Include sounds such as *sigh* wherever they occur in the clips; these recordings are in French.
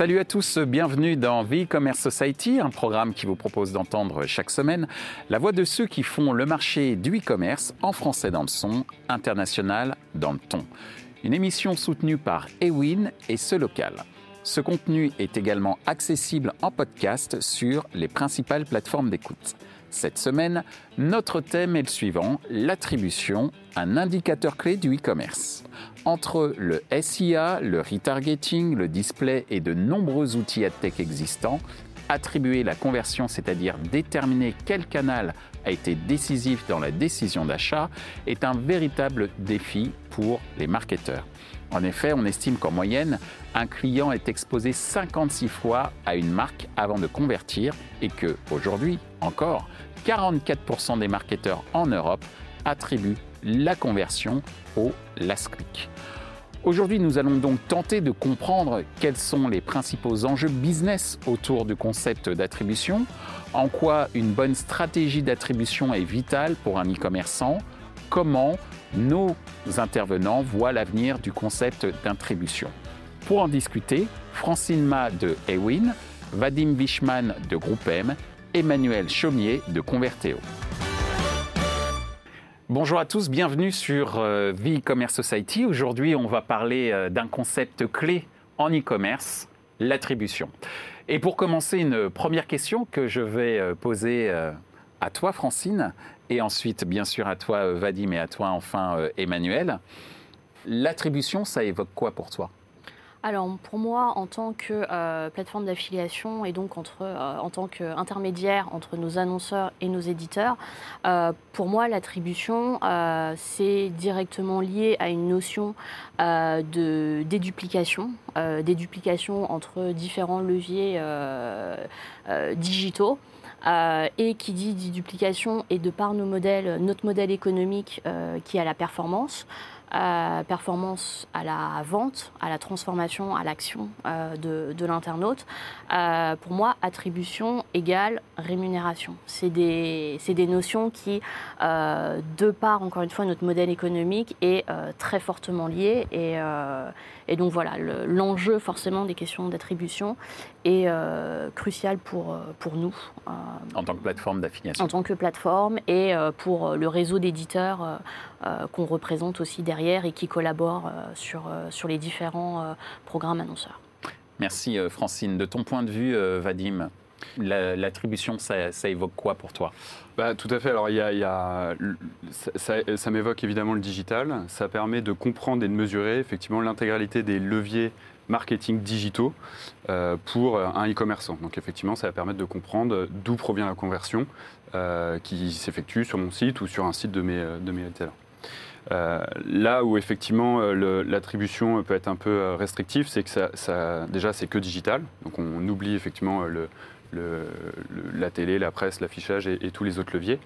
Salut à tous, bienvenue dans The E-Commerce Society, un programme qui vous propose d'entendre chaque semaine la voix de ceux qui font le marché du e-commerce en français dans le son, international dans le ton. Une émission soutenue par Ewin et Ce Local. Ce contenu est également accessible en podcast sur les principales plateformes d'écoute. Cette semaine, notre thème est le suivant, l'attribution, un indicateur clé du e-commerce. Entre le SIA, le retargeting, le display et de nombreux outils AdTech existants, attribuer la conversion, c'est-à-dire déterminer quel canal a été décisif dans la décision d'achat, est un véritable défi pour les marketeurs. En effet, on estime qu'en moyenne, un client est exposé 56 fois à une marque avant de convertir et que, aujourd'hui encore, 44% des marketeurs en Europe attribuent la conversion au last click. Aujourd'hui, nous allons donc tenter de comprendre quels sont les principaux enjeux business autour du concept d'attribution, en quoi une bonne stratégie d'attribution est vitale pour un e-commerçant, comment nos intervenants voient l'avenir du concept d'attribution. Pour en discuter, Francine Ma de Ewin, Vadim Bishman de Groupe M, Emmanuel Chaumier de Converteo. Bonjour à tous, bienvenue sur euh, The E-Commerce Society. Aujourd'hui, on va parler euh, d'un concept clé en e-commerce, l'attribution. Et pour commencer, une première question que je vais euh, poser à toi, Francine, et ensuite, bien sûr, à toi, Vadim, et à toi, enfin, Emmanuel. L'attribution, ça évoque quoi pour toi? Alors pour moi, en tant que euh, plateforme d'affiliation et donc entre, euh, en tant qu'intermédiaire entre nos annonceurs et nos éditeurs, euh, pour moi l'attribution c'est directement lié à une notion de déduplication, déduplication entre différents leviers digitaux. et qui dit déduplication et de par nos modèles, notre modèle économique qui a la performance, performance à la vente, à la transformation, à l'action euh, de, l'internaute. Euh, pour moi, attribution égale rémunération. C'est des, des, notions qui, euh, de par, encore une fois, notre modèle économique, est très fortement lié. Et, et donc voilà, l'enjeu forcément des questions d'attribution est crucial pour, pour nous. en tant que plateforme d'affiliation. En tant que plateforme et pour le réseau d'éditeurs qu'on représente aussi derrière et qui collaborent euh, sur, euh, sur les différents euh, programmes annonceurs. Merci Francine. De ton point de vue, Vadim, L'attribution, ça, évoque quoi pour toi? Bah, Tout à fait. Alors, il y a, ça, m'évoque évidemment le digital. Ça permet de comprendre et de mesurer effectivement l'intégralité des leviers marketing digitaux pour un e-commerçant. Donc, effectivement, ça va permettre de comprendre d'où provient la conversion qui s'effectue sur mon site ou sur un site de mes, de mes retailers. Euh, là où effectivement euh, l'attribution peut être un peu euh, restrictive, c'est que ça, déjà c'est que digital, donc on oublie effectivement le, la télé, la presse, l'affichage et, tous les autres leviers.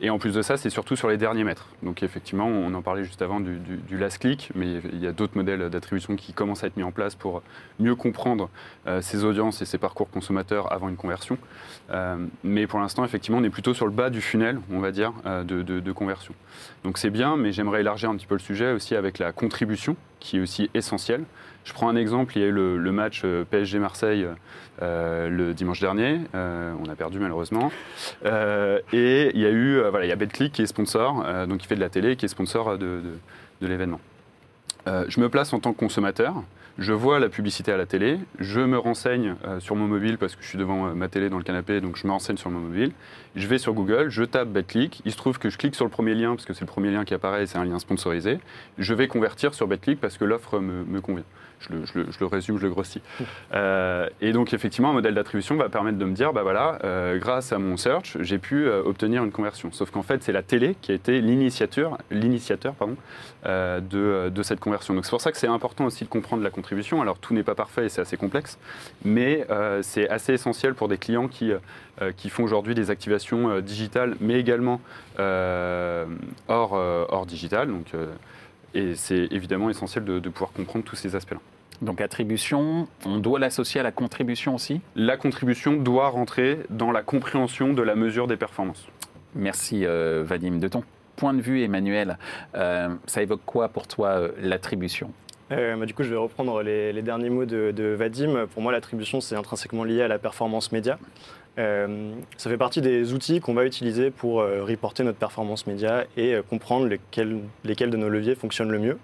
Et en plus de ça, c'est surtout sur les derniers mètres. Donc effectivement, on en parlait juste avant du, last click, mais il y a d'autres modèles d'attribution qui commencent à être mis en place pour mieux comprendre euh, ses audiences et ses parcours consommateurs avant une conversion. Euh, mais pour l'instant, effectivement, on est plutôt sur le bas du funnel, on va dire, euh, de, de conversion. Donc c'est bien, mais j'aimerais élargir un petit peu le sujet aussi avec la contribution, qui est aussi essentielle. Je prends un exemple, il y a eu le, match euh, PSG-Marseille euh, le dimanche dernier. Euh, on a perdu malheureusement. et il y a eu, voilà, il y a qui est sponsor, donc qui fait de la télé, qui est sponsor de l'événement. je me place en tant que consommateur je vois la publicité à la télé, je me renseigne euh, sur mon mobile parce que je suis devant euh, ma télé dans le canapé, donc je me renseigne sur mon mobile. Je vais sur Google, je tape BetClick. Il se trouve que je clique sur le premier lien parce que c'est le premier lien qui apparaît et c'est un lien sponsorisé. Je vais convertir sur BetClick parce que l'offre me, convient. Je le, résume, je le grossis. Euh, et donc, effectivement, un modèle d'attribution va permettre de me dire, bah voilà, grâce à mon search, j'ai pu obtenir une conversion. Sauf qu'en fait, c'est la télé qui a été l'initiateur, l'initiateur de, cette conversion. Donc, c'est pour ça que c'est important aussi de comprendre la contribution. Alors tout n'est pas parfait et c'est assez complexe, mais euh, c'est assez essentiel pour des clients qui, euh, qui font aujourd'hui des activations euh, digitales, mais également hors, hors digital. Donc, et c'est évidemment essentiel de, pouvoir comprendre tous ces aspects-là. Donc attribution, on doit l'associer à la contribution aussi? La contribution doit rentrer dans la compréhension de la mesure des performances. Merci Vadim. De ton point de vue, Emmanuel, ça évoque quoi pour toi l'attribution? Euh, bah, du coup, je vais reprendre les, derniers mots de, Vadim. Pour moi, l'attribution, c'est intrinsèquement lié à la performance média. Euh, ça fait partie des outils qu'on va utiliser pour euh, reporter notre performance média et comprendre lesquels, de nos leviers fonctionnent le mieux.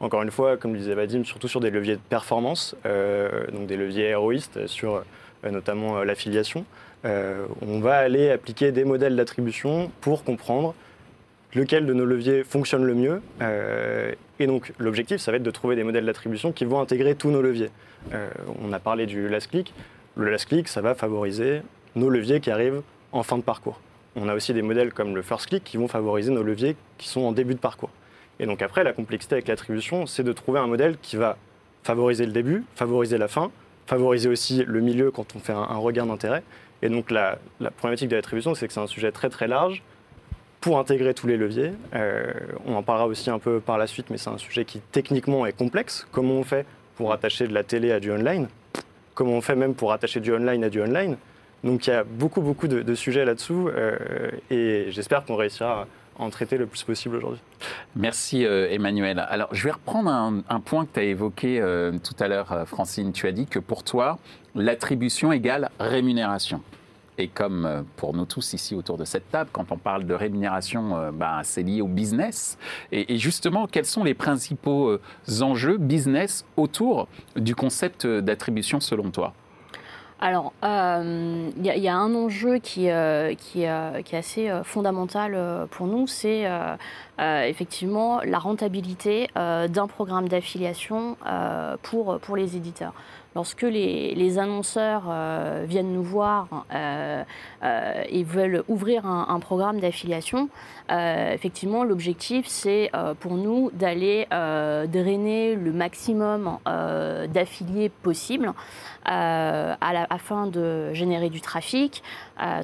Encore une fois, comme le disait Vadim, surtout sur des leviers de performance, donc des leviers héroïstes sur notamment l'affiliation. on va aller appliquer des modèles d'attribution pour comprendre lequel de nos leviers fonctionne le mieux. Euh, et donc l'objectif, ça va être de trouver des modèles d'attribution qui vont intégrer tous nos leviers. Euh, on a parlé du last click. Le last click, ça va favoriser nos leviers qui arrivent en fin de parcours. On a aussi des modèles comme le first click qui vont favoriser nos leviers qui sont en début de parcours. Et donc après, la complexité avec l'attribution, c'est de trouver un modèle qui va favoriser le début, favoriser la fin, favoriser aussi le milieu quand on fait un, regain d'intérêt. Et donc la, la problématique de l'attribution, c'est que c'est un sujet très très large pour intégrer tous les leviers. Euh, on en parlera aussi un peu par la suite, mais c'est un sujet qui techniquement est complexe. Comment on fait pour attacher de la télé à du online? Comment on fait même pour attacher du online à du online? Donc il y a beaucoup, beaucoup de, sujets là-dessous euh, et j'espère qu'on réussira à en traiter le plus possible aujourd'hui. Merci euh, Emmanuel. Alors je vais reprendre un, point que tu as évoqué tout à l'heure, Francine. Tu as dit que pour toi, l'attribution égale rémunération. Et comme euh, pour nous tous ici autour de cette table, quand on parle de rémunération, euh, bah, c'est lié au business. Et, justement, quels sont les principaux euh, enjeux business autour du concept d'attribution selon toi? Alors, il y, a un enjeu qui, qui, qui est assez fondamental pour nous, c'est effectivement la rentabilité d'un programme d'affiliation pour les éditeurs lorsque les, annonceurs euh, viennent nous voir euh, euh, et veulent ouvrir un, programme d'affiliation, effectivement, l'objectif, c'est pour nous d'aller drainer le maximum d'affiliés possible afin de générer du trafic,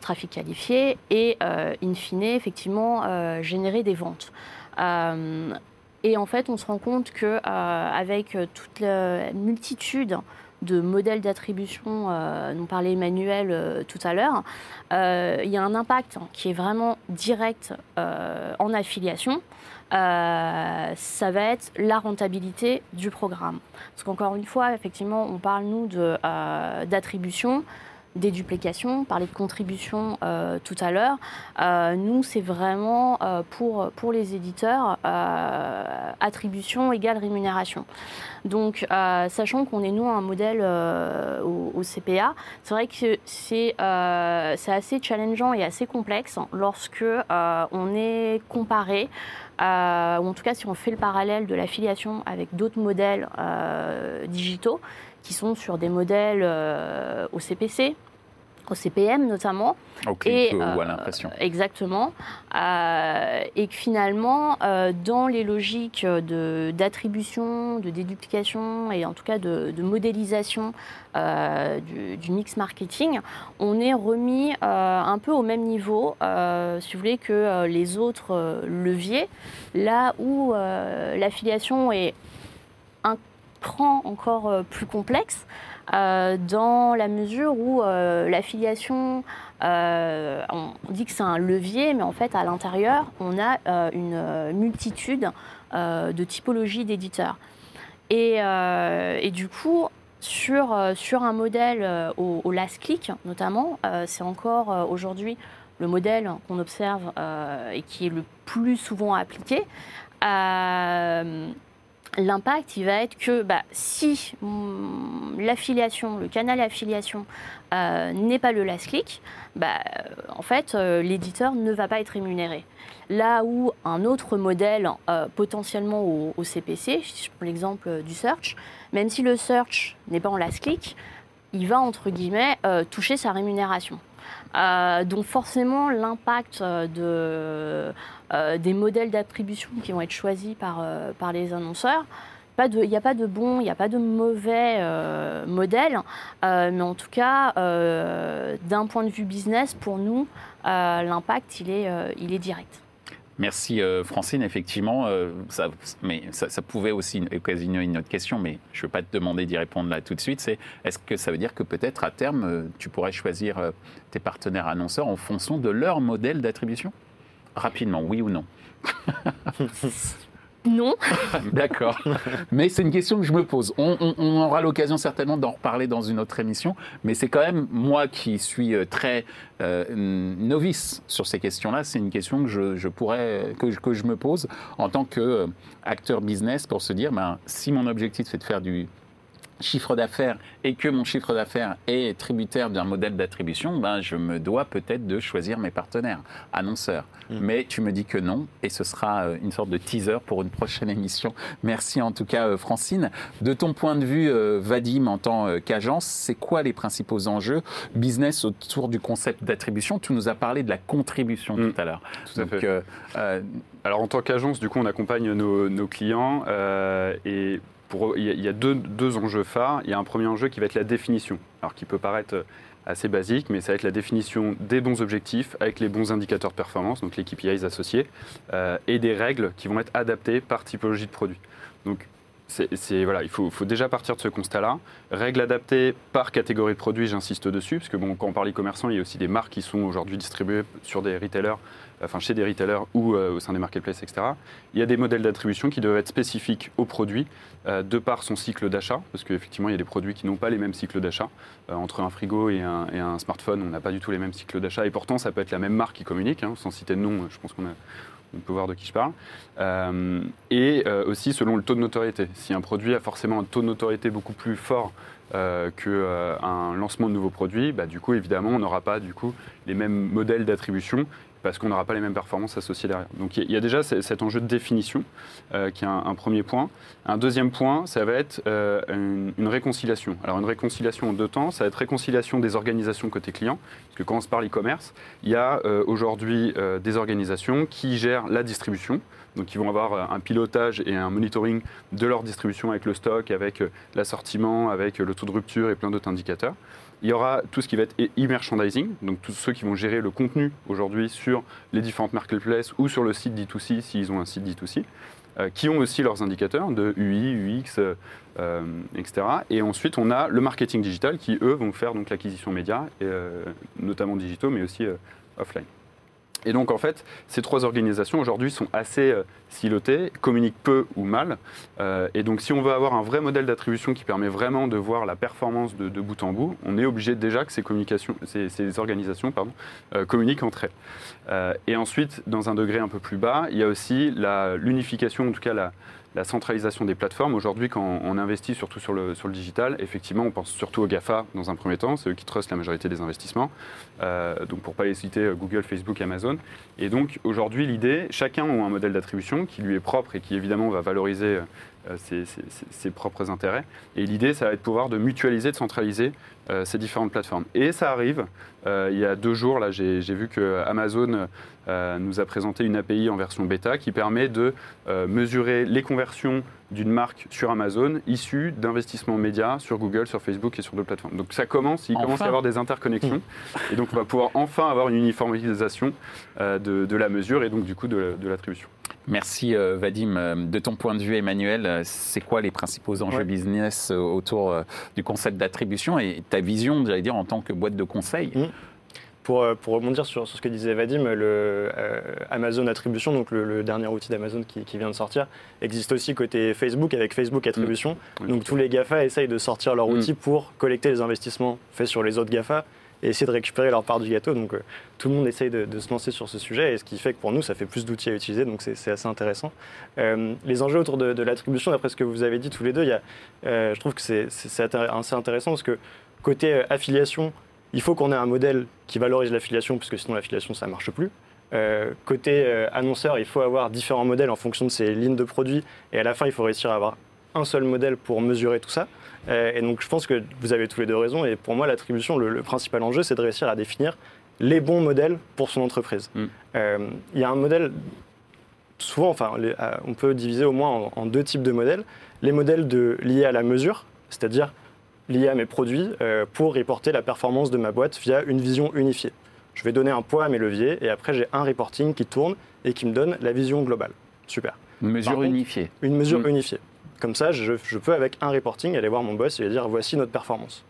trafic qualifié, et in fine, effectivement, générer des ventes. et en fait, on se rend compte que avec toute la multitude de modèles d'attribution euh, dont parlait Emmanuel euh, tout à l'heure, euh, il y a un impact qui est vraiment direct en affiliation. ça va être la rentabilité du programme. Parce qu'encore une fois, effectivement, on parle, nous, d'attribution des duplications, parler de contribution euh, tout à l'heure. Euh, nous, c'est vraiment euh, pour, pour les éditeurs attribution égale rémunération. Donc, sachant qu'on est nous un modèle au, CPA, c'est vrai que c'est assez challengeant et assez complexe lorsque on est comparé, ou en tout cas si on fait le parallèle de l'affiliation avec d'autres modèles digitaux qui sont sur des modèles au CPC, au CPM notamment. et, ou à euh, l'impression. exactement. Euh, et que finalement, euh, dans les logiques d'attribution, de, déduplication et en tout cas de, modélisation du, mix marketing, on est remis un peu au même niveau, si vous voulez, que les autres leviers, là où l'affiliation est cran encore plus complexe. Euh, dans la mesure où euh, l'affiliation, euh, on dit que c'est un levier, mais en fait, à l'intérieur, on a une multitude de typologies d'éditeurs. Et, du coup, sur, sur un modèle au, last click, notamment, c'est encore aujourd'hui le modèle qu'on observe et qui est le plus souvent appliqué l'impact, il va être que bah, si mm, l'affiliation, le canal affiliation euh, n'est pas le last click, bah, euh, en fait, euh, l'éditeur ne va pas être rémunéré. Là où un autre modèle, potentiellement au, CPC, je prends l'exemple du search, même si le search n'est pas en last click, il va, entre guillemets, toucher sa rémunération. Donc forcément, l'impact de, euh, des modèles d'attribution qui vont être choisis par, euh, par les annonceurs. Il n'y a pas de bon, il n'y a pas de mauvais euh, modèle, mais en tout cas, d'un point de vue business, pour nous, l'impact, il, il est direct. Merci Francine, effectivement, ça, mais pouvait aussi occasionner une autre question, mais je ne veux pas te demander d'y répondre là tout de suite. Est-ce que ça veut dire que peut-être à terme, tu pourrais choisir tes partenaires annonceurs en fonction de leur modèle d'attribution? Rapidement, oui ou non? *laughs* Non. *laughs* D'accord. Mais c'est une question que je me pose. On, aura l'occasion certainement d'en reparler dans une autre émission. Mais c'est quand même moi qui suis euh, très euh, novice sur ces questions-là. C'est une question que je, pourrais que, je- que je me pose en tant qu'acteur business pour se dire, ben, si mon objectif c'est de faire du chiffre d'affaires et que mon chiffre d'affaires est tributaire d'un modèle d'attribution, ben, je me dois peut-être de choisir mes partenaires, annonceurs. Mais tu me dis que non, et ce sera euh, une sorte de teaser pour une prochaine *laughs* émission. Merci en tout cas, euh, Francine. De ton point de vue, euh, Vadim, en tant qu'agence, c'est quoi les principaux enjeux business autour du concept d'attribution? Tu nous as parlé de la contribution Mm. tout à l'heure. Tout à Donc, fait. euh, euh, Alors en tant qu'agence, du coup, on accompagne nos, nos clients euh, et il y a, deux, deux enjeux phares. Il y a un premier enjeu qui va être la définition, alors qui peut paraître assez basique, mais ça va être la définition des bons objectifs avec les bons indicateurs de performance, donc les KPIs associés, euh, et des règles qui vont être adaptées par typologie de produit. Donc c'est, voilà, il faut, faut déjà partir de ce constat-là. Règles adaptées par catégorie de produits, j'insiste dessus, parce que bon, quand on parle e-commerçant, il y a aussi des marques qui sont aujourd'hui distribuées sur des retailers, enfin chez des retailers ou euh, au sein des marketplaces, etc. Il y a des modèles d'attribution qui doivent être spécifiques au produit euh, de par son cycle d'achat, parce qu'effectivement, il y a des produits qui n'ont pas les mêmes cycles d'achat. Euh, entre un frigo et un, smartphone, on n'a pas du tout les mêmes cycles d'achat, et pourtant, ça peut être la même marque qui communique, hein, sans citer de nom, je pense qu'on peut voir de qui je parle. Et aussi selon le taux de notoriété. Si un produit a forcément un taux de notoriété beaucoup plus fort qu'un lancement de nouveaux produits, bah, du coup, évidemment, on n'aura pas du coup, les mêmes modèles d'attribution parce qu'on n'aura pas les mêmes performances associées derrière. Donc il y a- déjà ce- cet enjeu de définition euh, qui est un, premier point. Un deuxième point, ça va être euh, une, réconciliation. Alors une réconciliation en deux temps, ça va être réconciliation des organisations côté client, parce que quand on se parle e-commerce, il y a euh, aujourd'hui des organisations qui gèrent la distribution, donc ils vont avoir un pilotage et un monitoring de leur distribution avec le stock, avec l'assortiment, avec le taux de rupture et plein d'autres indicateurs. Il y aura tout ce qui va être e- e-merchandising, donc tous ceux qui vont gérer le contenu aujourd'hui sur les différentes marketplaces ou sur le site D2C s'ils ont un site D2C, euh, qui ont aussi leurs indicateurs de UI, UX, etc. Et ensuite, on a le marketing digital qui, eux, vont faire l'acquisition média, et, euh, notamment digitaux, mais aussi euh, offline. Et donc, en fait, ces trois organisations aujourd'hui sont assez euh, silotées, communiquent peu ou mal. Euh, et donc, si on veut avoir un vrai modèle d'attribution qui permet vraiment de voir la performance de, bout en bout, on est obligé déjà que ces, communications, ces, ces organisations pardon, euh, communiquent entre elles. Et ensuite, dans un degré un peu plus bas, il y a aussi l'unification, en tout cas la, la centralisation des plateformes. Aujourd'hui, quand on investit surtout sur le, sur digital, effectivement, on pense surtout aux GAFA dans un premier temps, c'est eux qui trustent la majorité des investissements. Euh, donc, pour ne pas les citer, euh, Google, Facebook, Amazon. Et donc, aujourd'hui, l'idée, chacun a un modèle d'attribution qui lui est propre et qui, évidemment, va valoriser euh, ses, ses- propres intérêts. Et l'idée, ça va être de pouvoir de mutualiser, de centraliser euh, ces différentes plateformes. Et ça arrive. Euh, il y a deux jours, là, j'ai vu que Amazon euh, nous a présenté une API en version bêta qui permet de euh, mesurer les conversions d'une marque sur Amazon issues d'investissements médias sur Google, sur Facebook et sur d'autres plateformes. Donc ça commence, il commence à y avoir des interconnexions. Et donc on va pouvoir enfin avoir une uniformisation euh, de, de la mesure et donc du coup de, de l'attribution. Merci euh, Vadim. Euh, De ton point de vue, Emmanuel, euh, c'est quoi les principaux enjeux Ouais. business autour du concept d'attribution et ta vision, j'allais dire, en tant que boîte de conseil? Mm. Pour, pour rebondir sur, sur ce que disait Vadim, le euh, Amazon Attribution, donc le, le dernier outil d'Amazon qui, qui vient de sortir, existe aussi côté Facebook avec Facebook Attribution. Oui. Donc tous les GAFA essayent de sortir leur Mm. outil pour collecter les investissements faits sur les autres GAFA et essayer de récupérer leur part du gâteau. Donc euh, tout le monde essaye de, se lancer sur ce sujet et ce qui fait que pour nous, ça fait plus d'outils à utiliser, donc c'est assez intéressant. Euh, les enjeux autour de, l'attribution, d'après ce que vous avez dit tous les deux, y a, euh, je trouve que c'est assez intéressant parce que côté affiliation, il faut qu'on ait un modèle qui valorise l'affiliation, puisque sinon l'affiliation, ça ne marche plus. Côté annonceur, il faut avoir différents modèles en fonction de ses lignes de produits, et à la fin, il faut réussir à avoir un seul modèle pour mesurer tout ça. Euh, et donc, je pense que vous avez tous les deux raison, et pour moi, l'attribution, le, le principal enjeu, c'est de réussir à définir les bons modèles pour son entreprise. Mm. Euh, Il y a un modèle, souvent, enfin, les- euh, on peut diviser au moins en, en deux types de modèles. Les modèles de, liés à la mesure, c'est-à-dire liés à mes produits euh, pour reporter la performance de ma boîte via une vision unifiée. Je vais donner un poids à mes leviers et après j'ai un reporting qui tourne et qui me donne la vision globale. Super. Une mesure contre, unifiée. Une mesure Mm. unifiée. Comme ça, je, peux avec un reporting aller voir mon boss et lui dire voici notre performance.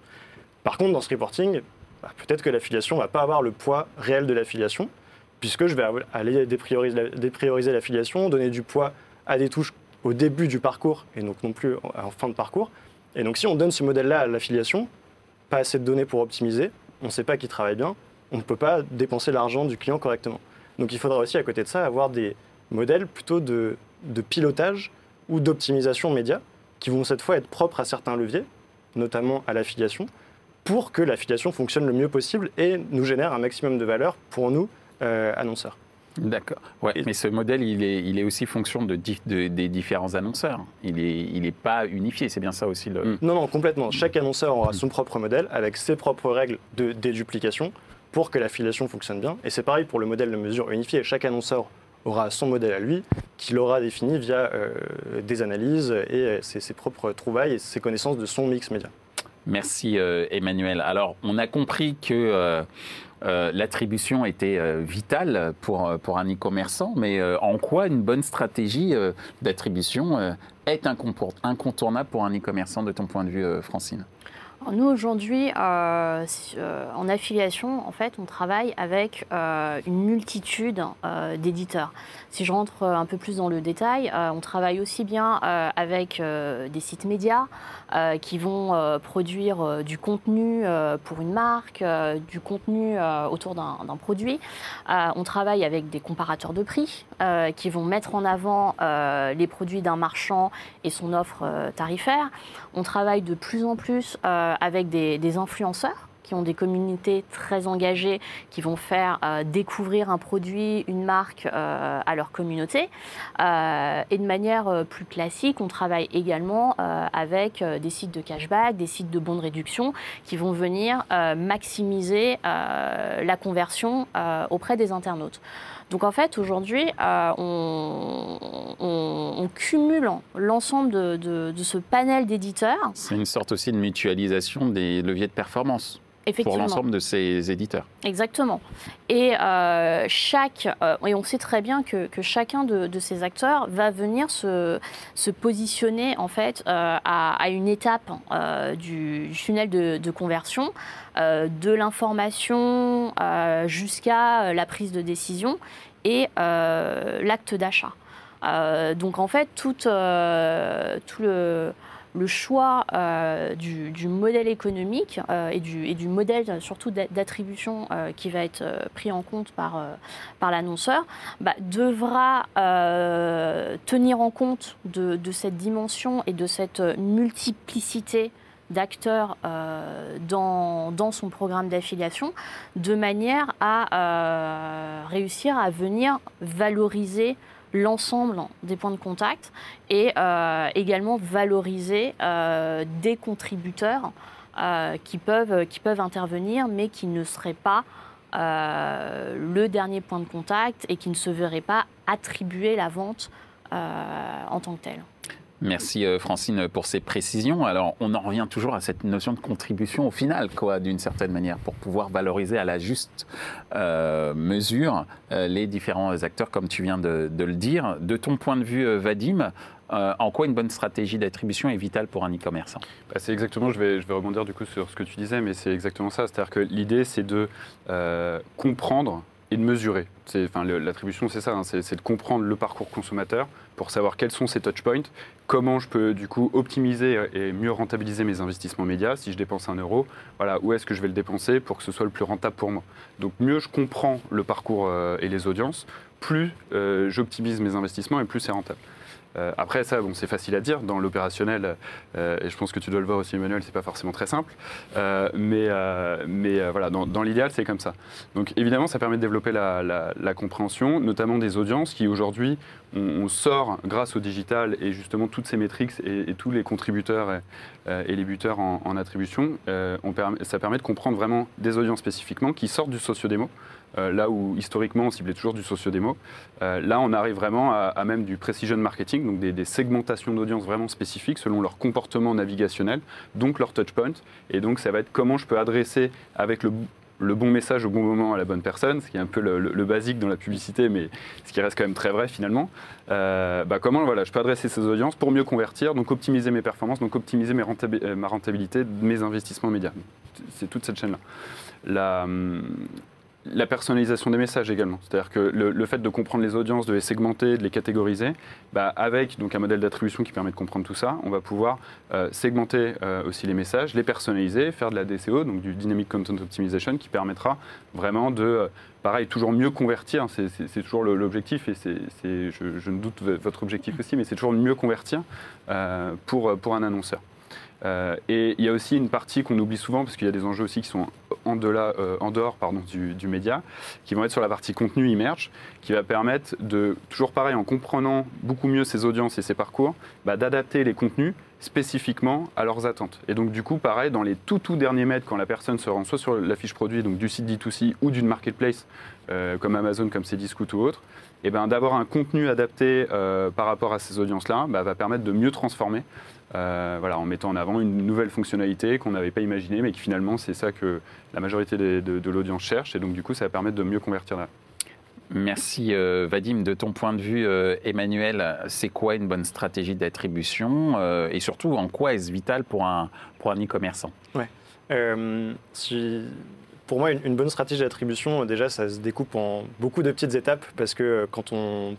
Par contre, dans ce reporting, bah, peut-être que l'affiliation ne va pas avoir le poids réel de l'affiliation, puisque je vais aller déprioriser l'affiliation, donner du poids à des touches au début du parcours et donc non plus en fin de parcours. Et donc si on donne ce modèle-là à l'affiliation, pas assez de données pour optimiser, on ne sait pas qui travaille bien, on ne peut pas dépenser l'argent du client correctement. Donc il faudra aussi à côté de ça avoir des modèles plutôt de, pilotage ou d'optimisation média qui vont cette fois être propres à certains leviers, notamment à l'affiliation, pour que l'affiliation fonctionne le mieux possible et nous génère un maximum de valeur pour nous, euh, annonceurs. D'accord. Ouais, mais ce modèle, il est, il est aussi fonction de, des différents annonceurs. Il n'est il est pas unifié, c'est bien ça aussi le... Mm. Non, non, complètement. Chaque annonceur aura son propre modèle avec ses propres règles de déduplication pour que l'affiliation fonctionne bien. Et c'est pareil pour le modèle de mesure unifié. Chaque annonceur aura son modèle à lui, qu'il aura défini via euh, des analyses et euh, ses, propres trouvailles et ses connaissances de son mix média. Merci euh, Emmanuel. Alors, on a compris que l'attribution était vitale pour, pour un e-commerçant, mais en quoi une bonne stratégie d'attribution est incontournable pour un e-commerçant de ton point de vue, Francine? Nous, aujourd'hui, en affiliation, en fait, on travaille avec une multitude d'éditeurs. Si je rentre un peu plus dans le détail, on travaille aussi bien avec des sites médias, euh, qui vont euh, produire euh, du contenu pour une marque, du contenu autour d'un produit. on travaille avec des comparateurs de prix qui vont mettre en avant les produits d'un marchand et son offre tarifaire. On travaille de plus en plus avec des influenceurs qui ont des communautés très engagées, qui vont faire euh, découvrir un produit, une marque euh, à leur communauté. Euh, et de manière plus classique, on travaille également avec des sites de cashback, des sites de bons de réduction, qui vont venir maximiser la conversion auprès des internautes. Donc en fait, aujourd'hui, on, cumule l'ensemble de, ce panel d'éditeurs. C'est une sorte aussi de mutualisation des leviers de performance pour l'ensemble de ces éditeurs. Exactement. Et, euh, chaque, euh, et on sait très bien que, chacun de, ces acteurs va venir se, se positionner en fait euh, à, une étape du, tunnel de, conversion, de l'information jusqu'à la prise de décision et l'acte d'achat. donc en fait, tout, tout le le choix euh, du, modèle économique euh, et, du, modèle surtout d'attribution euh, qui va être pris en compte par, l'annonceur bah, devra tenir en compte de, cette dimension et de cette multiplicité d'acteurs dans, son programme d'affiliation de manière à réussir à venir valoriser l'ensemble des points de contact et euh, également valoriser euh, des contributeurs euh, qui, peuvent, qui peuvent intervenir mais qui ne seraient pas le dernier point de contact et qui ne se verraient pas attribuer la vente en tant que telle. Merci euh, Francine pour ces précisions. Alors on en revient toujours à cette notion de contribution au final, quoi, d'une certaine manière, pour pouvoir valoriser à la juste euh, mesure euh, les différents acteurs, comme tu viens de, le dire. De ton point de vue, Vadim, en quoi une bonne stratégie d'attribution est vitale pour un e-commerçant bah, C'est exactement, je vais, je vais rebondir du coup sur ce que tu disais, mais c'est exactement ça. C'est-à-dire que l'idée, c'est de comprendre et de mesurer. L'attribution, c'est ça, hein, c'est de comprendre le parcours consommateur pour savoir quels sont ses touchpoints, comment je peux du coup optimiser et mieux rentabiliser mes investissements médias. Si je dépense un euro, voilà, où est-ce que je vais le dépenser pour que ce soit le plus rentable pour moi? Donc mieux je comprends le parcours euh, et les audiences, plus euh, j'optimise mes investissements et plus c'est rentable. Euh, après, ça, bon, c'est facile à dire. Dans l'opérationnel, euh, et je pense que tu dois le voir aussi, Emmanuel, c'est pas forcément très simple. Euh, mais mais voilà, dans, l'idéal, c'est comme ça. Donc, évidemment, ça permet de développer la, compréhension, notamment des audiences qui, aujourd'hui, on, sort grâce au digital et justement toutes ces métriques et, tous les contributeurs et, les buteurs en, attribution, on ça permet de comprendre vraiment des audiences spécifiquement qui sortent du socio-démo. Euh, là où historiquement on ciblait toujours du socio-démo. Euh, là, on arrive vraiment à, même du precision marketing, donc des, segmentations d'audience vraiment spécifiques selon leur comportement navigationnel, donc leur touchpoint. Et donc, ça va être comment je peux adresser avec le, bon message au bon moment à la bonne personne, ce qui est un peu le, basique dans la publicité, mais ce qui reste quand même très vrai finalement. Euh, bah, comment voilà, je peux adresser ces audiences pour mieux convertir, donc optimiser mes performances, donc optimiser ma rentabilité, mes investissements médias. C'est toute cette chaîne-là. Hum, la personnalisation des messages également. C'est-à-dire que le, fait de comprendre les audiences, de les segmenter, de les catégoriser, bah, avec donc un modèle d'attribution qui permet de comprendre tout ça, on va pouvoir euh, segmenter euh, aussi les messages, les personnaliser, faire de la DCO, donc du Dynamic Content Optimization, qui permettra vraiment de, euh, pareil, toujours mieux convertir. C'est toujours l'objectif et c'est, je, je, ne doute votre objectif aussi, mais c'est toujours mieux convertir pour, pour un annonceur. Euh, et il y a aussi une partie qu'on oublie souvent, parce qu'il y a des enjeux aussi qui sont en, euh, dehors du, média, qui vont être sur la partie contenu immerge, qui va permettre de, toujours pareil, en comprenant beaucoup mieux ses audiences et ses parcours, bah, d'adapter les contenus spécifiquement à leurs attentes. Et donc du coup, pareil, dans les tout tout derniers mètres, quand la personne se rend soit sur la fiche produit, donc du site D2C ou d'une marketplace euh, comme Amazon, comme Cdiscount ou autre, et ben, d'avoir un contenu adapté par rapport à ces audiences-là bah, va permettre de mieux transformer euh, voilà, en mettant en avant une nouvelle fonctionnalité qu'on n'avait pas imaginée, mais qui finalement c'est ça que la majorité de, l'audience cherche, et donc du coup ça va permettre de mieux convertir là. Merci euh, Vadim. De ton point de vue, euh, Emmanuel, c'est quoi une bonne stratégie d'attribution et surtout en quoi est-ce vital pour un, pour un e-commerçant? Ouais. si, Pour moi, une, une bonne stratégie d'attribution, déjà, ça se découpe en beaucoup de petites étapes parce que quand on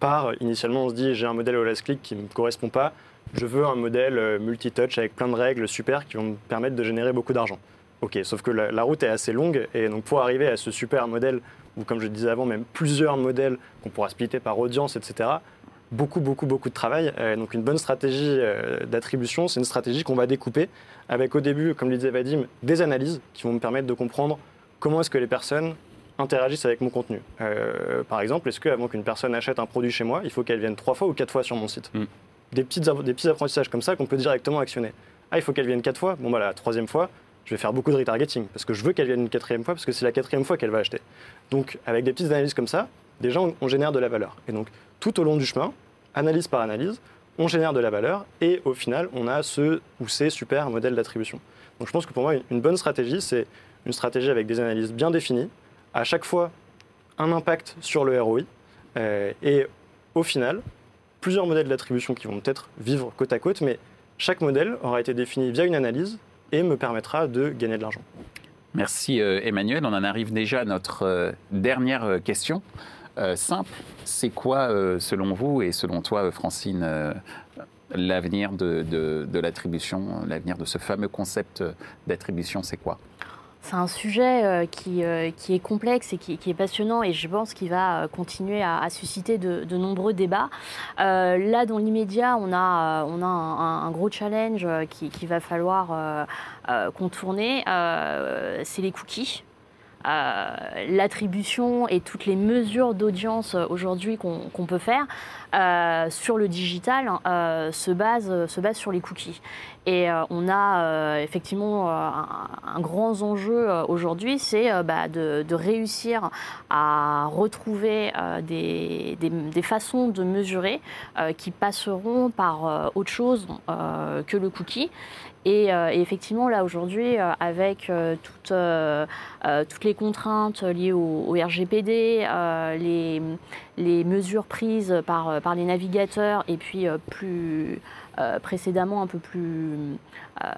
part, initialement, on se dit j'ai un modèle au last click qui ne me correspond pas je veux un modèle euh, multi-touch avec plein de règles super qui vont me permettre de générer beaucoup d'argent. Ok, sauf que la, route est assez longue et donc pour arriver à ce super modèle, ou comme je disais avant, même plusieurs modèles qu'on pourra splitter par audience, etc., beaucoup, beaucoup, beaucoup de travail. Euh, donc une bonne stratégie euh, d'attribution, c'est une stratégie qu'on va découper avec au début, comme le disait Vadim, des analyses qui vont me permettre de comprendre comment est-ce que les personnes interagissent avec mon contenu. par exemple, est-ce qu'avant qu'une personne achète un produit chez moi, il faut qu'elle vienne trois fois ou quatre fois sur mon site? Mm des, petites, des petits apprentissages comme ça qu'on peut directement actionner. Ah, il faut qu'elle vienne quatre fois. Bon, bah, la troisième fois, je vais faire beaucoup de retargeting parce que je veux qu'elle vienne une quatrième fois parce que c'est la quatrième fois qu'elle va acheter. Donc, avec des petites analyses comme ça, déjà, on, génère de la valeur. Et donc, tout au long du chemin, analyse par analyse, on génère de la valeur et au final, on a ce ou ces super modèles d'attribution. Donc, je pense que pour moi, une bonne stratégie, c'est une stratégie avec des analyses bien définies, à chaque fois un impact sur le ROI euh, et au final, plusieurs modèles d'attribution qui vont peut-être vivre côte à côte, mais chaque modèle aura été défini via une analyse et me permettra de gagner de l'argent. Merci euh, Emmanuel. On en arrive déjà à notre euh, dernière euh, question. simple, c'est quoi, selon vous et selon toi, Francine, l'avenir de l'attribution, l'avenir de ce fameux concept d'attribution, c'est quoi? C'est un sujet euh, qui, euh, qui, est complexe et qui, est passionnant et je pense qu'il va euh, continuer à, susciter de, nombreux débats. là, dans l'immédiat, on a, on a un, gros challenge qu'il qui va falloir contourner, c'est les cookies. L'attribution et toutes les mesures d'audience aujourd'hui qu'on peut faire sur le digital se, basent, se basent sur les cookies. Et euh, on a euh, effectivement euh, un, grand enjeu aujourd'hui, c'est bah, de, réussir à retrouver des, façons de mesurer qui passeront par autre chose que le cookie. Et, effectivement, là aujourd'hui, avec toutes, toutes les contraintes liées au, RGPD, les, les, mesures prises par, par les navigateurs et puis plus euh, précédemment un peu plus, euh,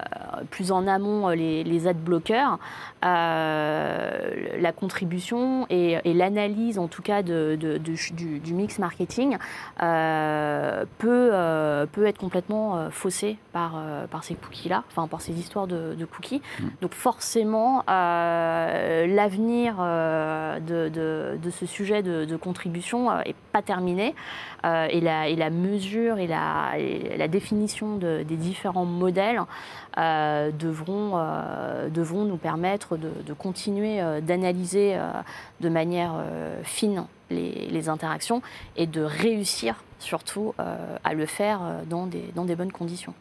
plus en amont euh, les, les ad bloqueurs, la contribution et, l'analyse en tout cas de, du, mix marketing peut, peut être complètement faussée par, par ces cookies-là, enfin par ces histoires de, cookies. Mm. Donc forcément, l'avenir de, de, ce sujet de, contribution n'est pas terminé et, la, et la mesure et la, et la définition définition des différents modèles euh, devront, euh, devront nous permettre de, continuer euh, d'analyser de manière fine les, interactions et de réussir surtout à le faire dans des, dans des bonnes conditions.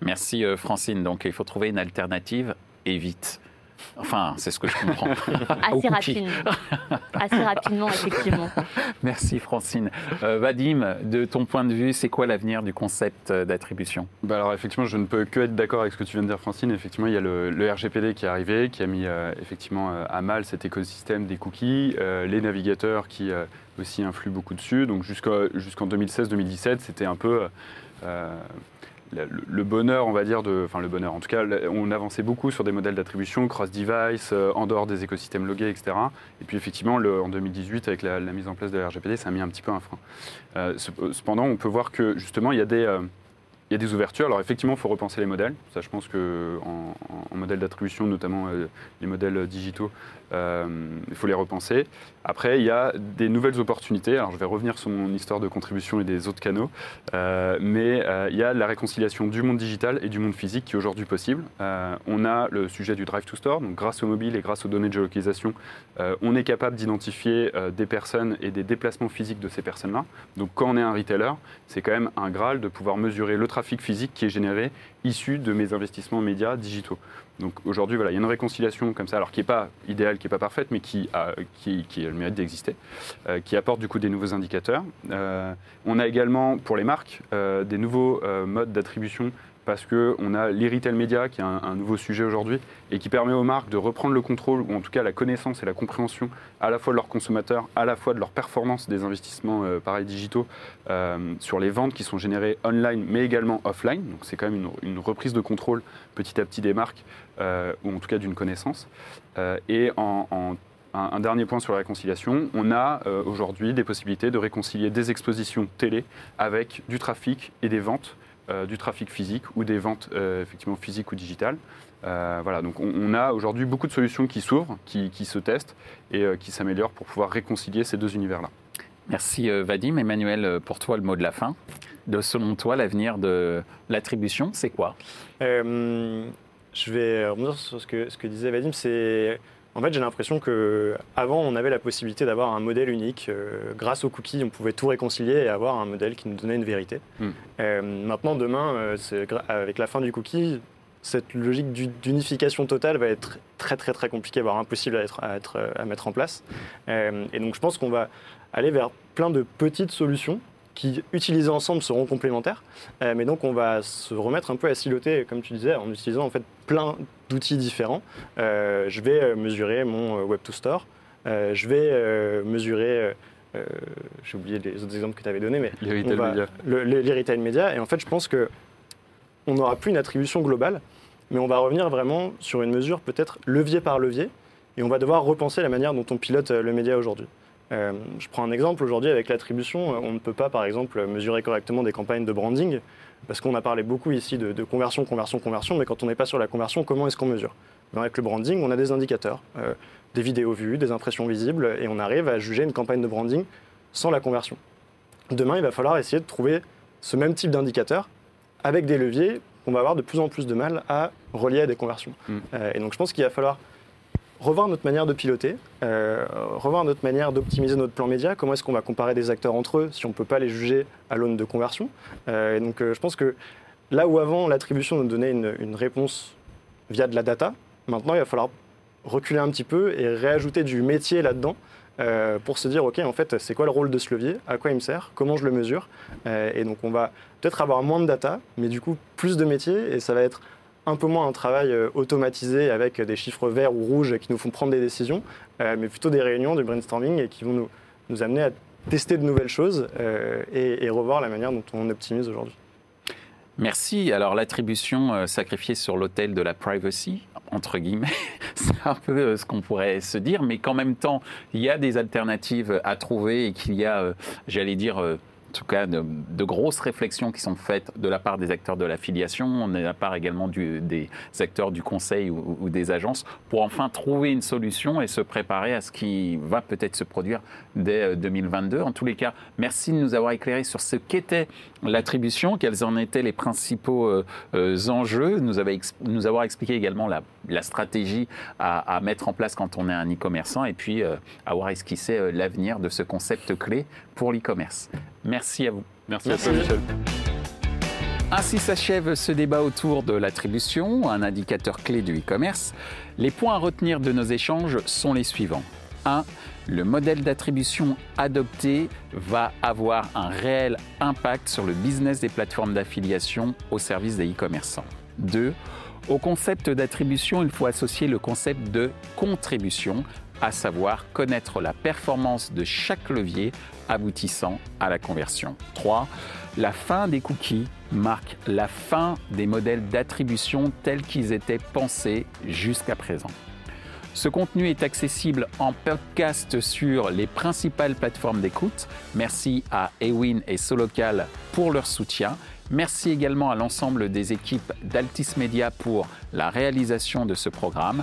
Merci Francine. Donc il faut trouver une alternative et vite. Enfin, c'est ce que je comprends. *laughs* Assez rapidement. Assez rapidement, effectivement. *laughs* Merci Francine. Euh, Vadim, de ton point de vue, c'est quoi l'avenir du concept euh, d'attribution? Bah Alors effectivement, je ne peux que être d'accord avec ce que tu viens de dire Francine. Effectivement, il y a le, RGPD qui est arrivé, qui a mis euh, effectivement à mal cet écosystème des cookies, les navigateurs qui aussi influent beaucoup dessus. Donc jusqu'en 2016-2017, c'était un peu le, bonheur, on va dire, de, enfin le bonheur, en tout cas, on avançait beaucoup sur des modèles d'attribution cross-device, euh, en dehors des écosystèmes logués, etc. Et puis effectivement, en 2018, avec la, mise en place de la RGPD, ça a mis un petit peu un frein. Euh, cependant, on peut voir que justement, il y a des, euh, il y a des ouvertures. Alors effectivement, il faut repenser les modèles. Ça, je pense que en, modèle d'attribution, notamment les modèles digitaux, il faut les repenser. Après, il y a des nouvelles opportunités. Alors, je vais revenir sur mon histoire de contribution et des autres canaux, euh, mais euh, il y a la réconciliation du monde digital et du monde physique qui est aujourd'hui possible. on a le sujet du drive to store, donc grâce au mobile et grâce aux données de géolocalisation, on est capable d'identifier des personnes et des déplacements physiques de ces personnes-là. Donc, quand on est un retailer, c'est quand même un graal de pouvoir mesurer le trafic physique qui est généré issu de mes investissements médias digitaux. Donc aujourd'hui, voilà, il y a une réconciliation comme ça, alors qui n'est pas idéale, qui n'est pas parfaite, mais qui a, qui, a le mérite d'exister, euh, qui apporte du coup des nouveaux indicateurs. Euh, on a également pour les marques euh, des nouveaux modes d'attribution parce qu'on a l'e-retail média qui est un, nouveau sujet aujourd'hui et qui permet aux marques de reprendre le contrôle, ou en tout cas la connaissance et la compréhension à la fois de leurs consommateurs, à la fois de leur performance des investissements euh, pareils digitaux euh, sur les ventes qui sont générées online mais également offline. Donc c'est quand même une, reprise de contrôle petit à petit des marques, euh, ou en tout cas d'une connaissance. et en, un, dernier point sur la réconciliation, on a aujourd'hui des possibilités de réconcilier des expositions télé avec du trafic et des ventes euh, du trafic physique ou des ventes euh, effectivement physiques ou digitales. Euh, voilà, donc on, a aujourd'hui beaucoup de solutions qui s'ouvrent, qui, se testent et qui s'améliorent pour pouvoir réconcilier ces deux univers-là. Merci Vadim. Emmanuel, pour toi, le mot de la fin. De, selon toi, l'avenir de l'attribution, c'est quoi? Je vais revenir sur ce que, ce que disait Vadim. C'est en fait, j'ai l'impression qu'avant, on avait la possibilité d'avoir un modèle unique. Euh, grâce aux cookies, on pouvait tout réconcilier et avoir un modèle qui nous donnait une vérité. Hmm. Euh, maintenant, demain, euh, avec la fin du cookie, cette logique d'unification totale va être très très très compliquée, voire impossible à, être, à, être, à mettre en place. et donc je pense qu'on va aller vers plein de petites solutions qui, utilisées ensemble, seront complémentaires. Euh, mais donc, on va se remettre un peu à siloter, comme tu disais, en utilisant en fait plein d'outils différents. Euh, je vais euh, mesurer mon Web to Store. je vais mesurer j'ai oublié les autres exemples que tu avais donnés, mais les retail médias. les retail médias. Et en fait, je pense que on n'aura plus une attribution globale, mais on va revenir vraiment sur une mesure peut-être levier par levier, et on va devoir repenser la manière dont on pilote le média aujourd'hui. Euh, je prends un exemple aujourd'hui avec l'attribution. Euh, on ne peut pas, par exemple, mesurer correctement des campagnes de branding parce qu'on a parlé beaucoup ici de, conversion, conversion, conversion, mais quand on n'est pas sur la conversion, comment est-ce qu'on mesure? Avec le branding, on a des indicateurs, euh, des vidéos vues, des impressions visibles, et on arrive à juger une campagne de branding sans la conversion. Demain, il va falloir essayer de trouver ce même type d'indicateur avec des leviers qu'on va avoir de plus en plus de mal à relier à des conversions. Mm. et donc, je pense qu'il va falloir revoir notre manière de piloter, euh, revoir notre manière d'optimiser notre plan média, comment est-ce qu'on va comparer des acteurs entre eux si on ne peut pas les juger à l'aune de conversion. Euh, et donc euh, je pense que là où avant l'attribution nous donnait une, réponse via de la data, maintenant il va falloir reculer un petit peu et réajouter du métier là-dedans pour se dire, OK, en fait, c'est quoi le rôle de ce levier? À quoi il me sert? Comment je le mesure? Et donc, on va peut-être avoir moins de data, mais du coup, plus de métier, et ça va être un peu moins un travail euh, automatisé avec des chiffres verts ou rouges qui nous font prendre des décisions, euh, mais plutôt des réunions, du brainstorming et qui vont nous, nous amener à tester de nouvelles choses euh, et, revoir la manière dont on optimise aujourd'hui. Merci. Alors l'attribution sacrifiée sur l'autel de la privacy, entre guillemets, *laughs* c'est un peu ce qu'on pourrait se dire, mais qu'en même temps, il y a des alternatives à trouver et qu'il y a, j'allais dire, en tout cas de, grosses réflexions qui sont faites de la part des acteurs de l'affiliation, de la part également des acteurs du conseil ou, des agences, pour enfin trouver une solution et se préparer à ce qui va peut-être se produire dès 2022. Euh, en tous les cas, merci de nous avoir éclairé sur ce qu'était l'attribution, quels en étaient les principaux euh, euh, enjeux, nous, nous avoir expliqué également la, stratégie à, mettre en place quand on est un e-commerçant et puis avoir esquissé l'avenir de ce concept clé pour l'e-commerce. Merci à vous. Merci, à toi, Michel. Ainsi s'achève ce débat autour de l'attribution, un indicateur clé du e-commerce. Les points à retenir de nos échanges sont les suivants. 1. Le modèle d'attribution adopté va avoir un réel impact sur le business des plateformes d'affiliation au service des e-commerçants. 2. Au concept d'attribution, il faut associer le concept de contribution à savoir connaître la performance de chaque levier aboutissant à la conversion. 3. La fin des cookies marque la fin des modèles d'attribution tels qu'ils étaient pensés jusqu'à présent. Ce contenu est accessible en podcast sur les principales plateformes d'écoute. Merci à Ewin et Solocal pour leur soutien. Merci également à l'ensemble des équipes d'Altis Media pour la réalisation de ce programme.